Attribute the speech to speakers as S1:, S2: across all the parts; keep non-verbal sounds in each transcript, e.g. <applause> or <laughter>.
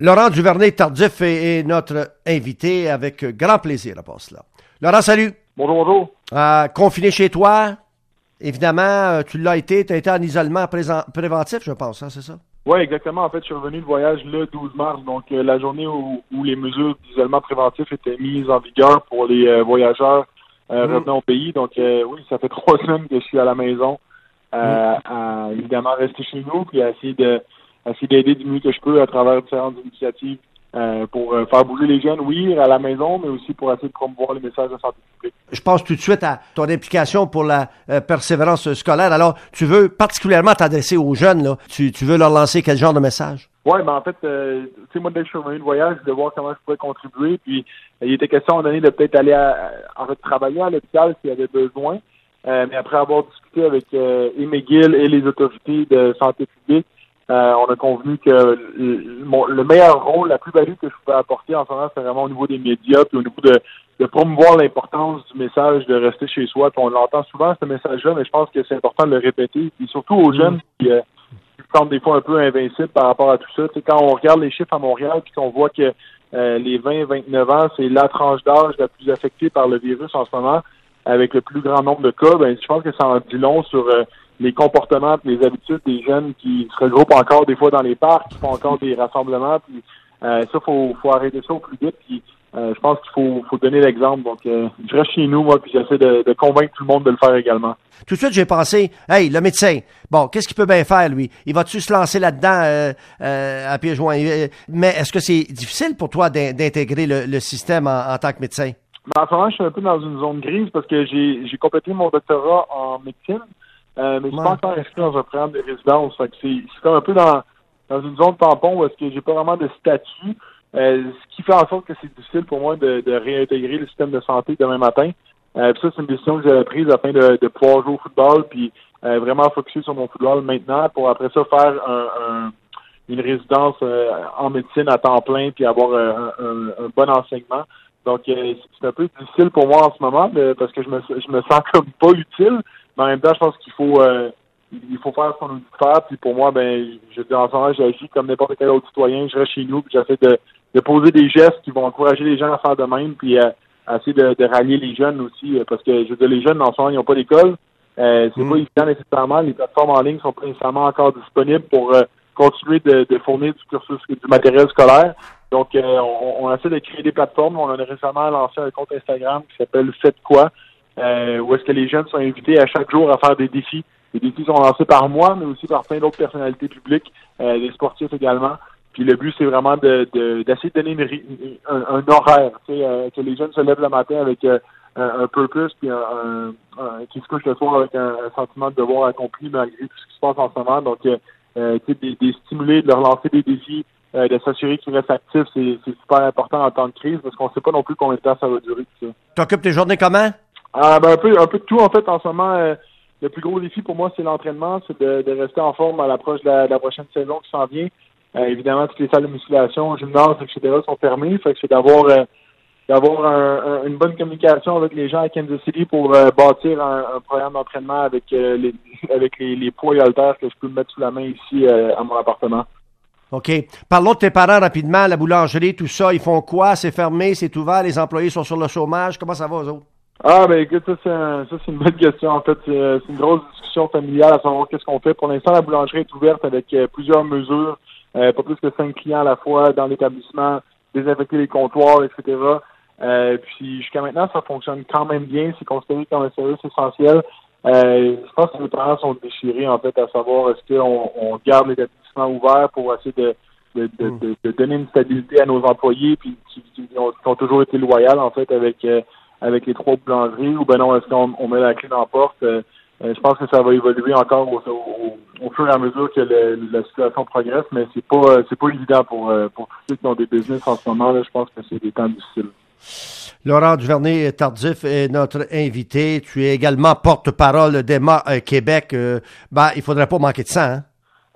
S1: Laurent Duvernay-Tardif est, notre invité avec grand plaisir à part cela. Laurent, salut.
S2: Bonjour, bonjour.
S1: Euh, confiné chez toi, évidemment, euh, tu l'as été, tu as été en isolement préventif, je pense, hein, c'est ça?
S2: Oui, exactement. En fait, je suis revenu de voyage le 12 mars, donc euh, la journée où, les mesures d'isolement préventif étaient mises en vigueur pour les voyageurs mmh. revenant au pays. Donc oui, ça fait <laughs> trois semaines que je suis à la maison, mmh. à évidemment rester chez nous, puis à essayer de essayer d'aider du mieux que je peux à travers différentes initiatives euh, pour euh, faire bouger les jeunes, oui, à la maison, mais aussi pour essayer de promouvoir les messages de santé publique.
S1: Je pense tout de suite à ton implication pour la euh, persévérance scolaire. Alors, tu veux particulièrement t'adresser aux jeunes, là. Tu, tu, veux leur lancer quel genre de message?
S2: Oui, ben en fait, tu sais, moi, dès que je suis revenu de voyage, de voir comment je pouvais contribuer. Puis, il était question, à un moment donné, de peut-être aller à, en fait, travailler à l'hôpital s'il y avait besoin. mais après avoir discuté avec euh, et McGill et les autorités de santé publique, euh, on a convenu que le, meilleur rôle, la plus-value que je pouvais apporter en ce moment, c'est vraiment au niveau des médias, puis au niveau de, de promouvoir l'importance du message de rester chez soi. Puis on l'entend souvent, ce message-là, mais je pense que c'est important de le répéter. Et surtout aux jeunes qui, euh, des fois un peu invincibles par rapport à tout ça. quand on regarde les chiffres à Montréal, puis qu'on voit que euh, les 20-29 ans, c'est la tranche d'âge la plus affectée par le virus en ce moment, avec le plus grand nombre de cas, ben, je pense que ça en dit long sur euh, les comportements les habitudes des jeunes qui se regroupent encore des fois dans les parcs, qui font encore des rassemblements. Puis, euh, ça, faut, faut arrêter ça au plus vite. Puis, euh, je pense qu'il faut, faut donner l'exemple. Donc, euh, je reste chez nous, moi, puis j'essaie de, de, convaincre tout le monde de le faire également.
S1: Tout de suite, j'ai pensé, hey, le médecin, bon, qu'est-ce qu'il peut bien faire, lui? Il va-tu se lancer là-dedans euh, euh à pieds joints? Mais est-ce que c'est difficile pour toi d'intégrer le, le, système en, en, tant que médecin?
S2: Ben, en ce moment, je suis un peu dans une zone grise parce que j'ai complété mon doctorat en médecine. Euh, mais je suis pas encore inscrit dans un programme de résidence. Fait que c'est comme un peu dans, dans une zone tampon où est-ce que j'ai pas vraiment de statut. Euh, ce qui fait en sorte que c'est difficile pour moi de, de, réintégrer le système de santé demain matin. Euh, ça, c'est une décision que j'avais prise afin de, de pouvoir jouer au football puis euh, vraiment focuser sur mon football maintenant pour après ça faire un, une résidence euh, en médecine à temps plein puis avoir un, un, bon enseignement. Donc, c'est un peu difficile pour moi en ce moment parce que je me, je me sens <laughs> comme pas utile. Mais en même temps, je pense qu'il faut euh, il faut faire ce qu'on nous dit de faire. Puis pour moi, ben, je dis en ce moment, j'agis comme n'importe quel autre citoyen. Je reste chez nous, puis j'essaie de, de poser des gestes qui vont encourager les gens à faire de même, puis à, essayer de, de, rallier les jeunes aussi, euh, parce que je veux dire, les jeunes en ce moment, ils n'ont pas d'école. Euh, c'est mm. pas évident nécessairement. Les plateformes en ligne sont pas nécessairement encore disponibles pour euh, continuer de, de, fournir du cursus, du matériel scolaire. Donc, on, on, essaie de créer des plateformes. On a récemment lancé un compte Instagram qui s'appelle Faites quoi, euh, où est-ce que les jeunes sont invités à chaque jour à faire des défis. Les défis sont lancés par moi, mais aussi par plein d'autres personnalités publiques, euh, des sportifs également. Puis le but, c'est vraiment de, d'essayer de, donner un, horaire, euh, que les jeunes se lèvent le matin avec un, purpose, puis un, un, qui se couchent le soir avec un, sentiment de devoir accompli malgré tout ce qui se passe en ce moment. Donc, euh, sais, des, stimuler, de leur lancer des défis, de s'assurer qu'ils restent actifs, c'est, super important en temps de crise parce qu'on ne sait pas non plus combien de temps ça va durer. Tu
S1: occupes tes journées comment?
S2: Ah, ben un peu, un peu de tout en fait en ce moment. Euh, le plus gros défi pour moi, c'est l'entraînement, c'est de, de, rester en forme à l'approche de, la, prochaine saison qui s'en vient. Euh, évidemment, toutes les salles de musculation, gymnase, etc. sont fermées. Fait que c'est d'avoir euh, d'avoir un, une bonne communication avec les gens à Kansas City pour bâtir un, programme d'entraînement avec les <laughs> avec les, poids et haltères que je peux mettre sous la main ici à mon appartement.
S1: OK. Parlons de tes parents rapidement, la boulangerie, tout ça. Ils font quoi? C'est fermé, c'est ouvert, les employés sont sur le chômage. Comment ça va, eux autres?
S2: Ah ben écoute, ça c'est un, ça c'est une bonne question. En fait, c'est une grosse discussion familiale à savoir qu'est-ce qu'on fait. Pour l'instant, la boulangerie est ouverte avec euh, plusieurs mesures, euh, pas plus que cinq clients à la fois dans l'établissement, désinfecter les comptoirs, etc. Euh, puis jusqu'à maintenant, ça fonctionne quand même bien. C'est considéré comme un service essentiel. Euh, je pense que les parents sont déchirés en fait à savoir est-ce qu'on on garde l'établissement ouvert pour essayer de de, de, hmm. de, donner une stabilité à nos employés puis qui, qui, ont, qui ont, toujours été loyaux en fait avec avec les trois boulangeries ou ben non, est-ce qu'on on met la clé dans la porte? Euh, euh, je pense que ça va évoluer encore au, au, fur et à mesure que la situation progresse, mais c'est pas c'est pas évident pour, euh, pour tous ceux qui ont des business en ce moment. Là, je pense que c'est des temps difficiles.
S1: Laurent Duvernay-Tardif est notre invité. Tu es également porte-parole d'Emma Québec. ben, il faudrait pas manquer de ça, hein?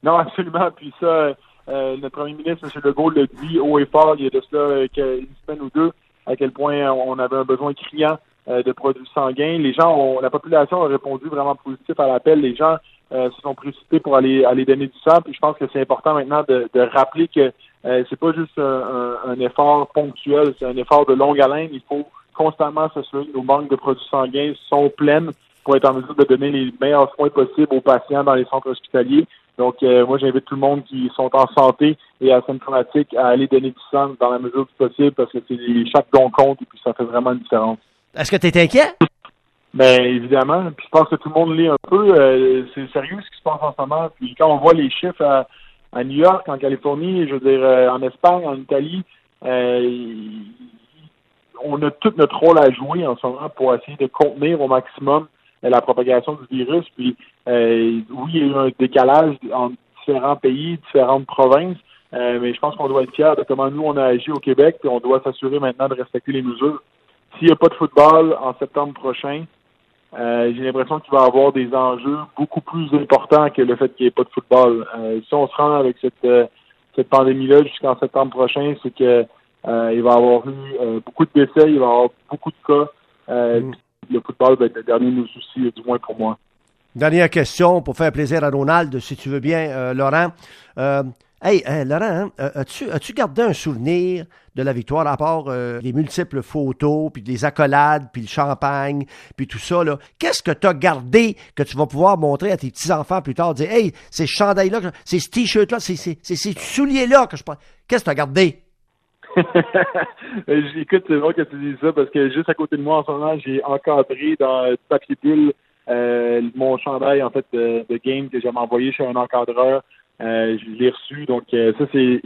S2: Non, absolument. Puis ça, le premier ministre, M. Legault, l'a dit haut et fort il y a de cela une semaine ou deux à quel point on avait un besoin criant euh, de produits sanguins. Les gens, ont, la population a répondu vraiment positif à l'appel. Les gens euh, se sont précipités pour aller aller donner du sang. Je pense que c'est important maintenant de, rappeler que euh, c'est pas juste un, effort ponctuel, c'est un effort de longue haleine. Il faut constamment s'assurer que nos banques de produits sanguins sont pleines pour être en mesure de donner les meilleurs soins possibles aux patients dans les centres hospitaliers. Donc, euh, moi, j'invite tout le monde qui sont en santé et asymptomatiques à aller donner du sang dans la mesure du possible parce que c'est chaque don compte et puis ça fait vraiment une différence.
S1: Est-ce que tu es inquiet?
S2: Ben évidemment. Puis je pense que tout le monde lit un peu. Euh, c'est sérieux ce qui se passe en ce moment. Puis quand on voit les chiffres à, à New York, en Californie, je veux dire euh, en Espagne, en Italie, on a tout notre rôle à jouer en ce moment pour essayer de contenir au maximum la propagation du virus. Puis euh, oui, il y a eu un décalage entre différents pays, différentes provinces, euh, mais je pense qu'on doit être fiers de comment nous on a agi au Québec, puis on doit s'assurer maintenant de respecter les mesures. S'il n'y a pas de football en septembre prochain, euh, j'ai l'impression qu'il va y avoir des enjeux beaucoup plus importants que le fait qu'il n'y ait pas de football. si on se rend avec cette, cette pandémie-là jusqu'en septembre prochain, c'est que il va y avoir eu beaucoup de décès, il va y avoir beaucoup de cas. Mm le football va être le dernier de nos soucis, du moins pour moi.
S1: Dernière question pour faire plaisir à Ronald, si tu veux bien, euh, Laurent. Euh, hey, euh, Laurent, hein, as-tu, as-tu gardé un souvenir de la victoire à part les multiples photos, puis les accolades, puis le champagne, puis tout ça? Là? Qu'est-ce que tu as gardé que tu vas pouvoir montrer à tes petits-enfants plus tard? Dire, hey, ces chandails-là, ces t-shirts-là, ces, ces, ces souliers-là que je Qu'est-ce que tu as gardé? <laughs>
S2: Écoute, c'est vrai que tu dis ça parce que juste à côté de moi en ce moment, j'ai encadré dans du papier bulle euh, mon chandail en fait de, game que j'avais envoyé chez un encadreur. Euh, je l'ai reçu, donc euh, ça c'est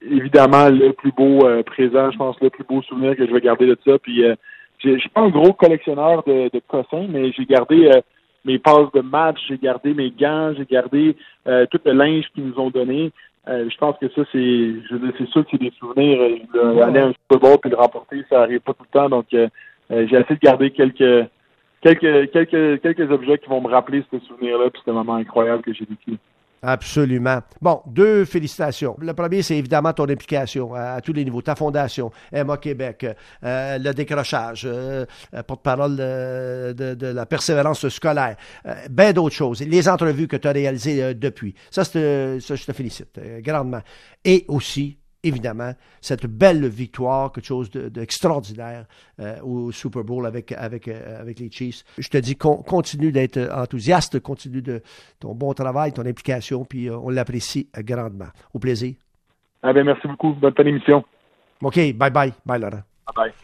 S2: évidemment le plus beau présent, je pense le plus beau souvenir que je vais garder de ça. Puis je suis pas un gros collectionneur de, de cossins, mais j'ai gardé mes passes de match, j'ai gardé mes gants, j'ai gardé tout le linge qu'ils nous ont donné. Euh, je pense que ça, c'est c'est sûr que c'est des souvenirs. Euh, aller à un Super Bowl puis le remporter, ça arrive pas tout le temps. Donc, euh, j'ai essayé de garder quelques quelques quelques quelques objets qui vont me rappeler ce souvenir-là puis ce moment incroyable que j'ai vécu.
S1: Absolument. Bon, deux félicitations. Le premier, c'est évidemment ton implication à, tous les niveaux, ta fondation, Emma Québec, euh, le décrochage, euh, euh, porte-parole de, de, la persévérance scolaire, bien d'autres choses, les entrevues que tu as réalisées depuis. Ça, ça, je te félicite grandement. Et aussi, évidemment, cette belle victoire, quelque chose d'extraordinaire euh, au Super Bowl avec, avec, euh, avec les Chiefs. Je te dis, continue d'être enthousiaste, continue de ton bon travail, ton implication, puis euh, on l'apprécie grandement. Au plaisir.
S2: Ah ben, merci beaucoup. Bonne, bonne émission.
S1: OK, bye bye. Bye, Laurent.
S2: Bye bye.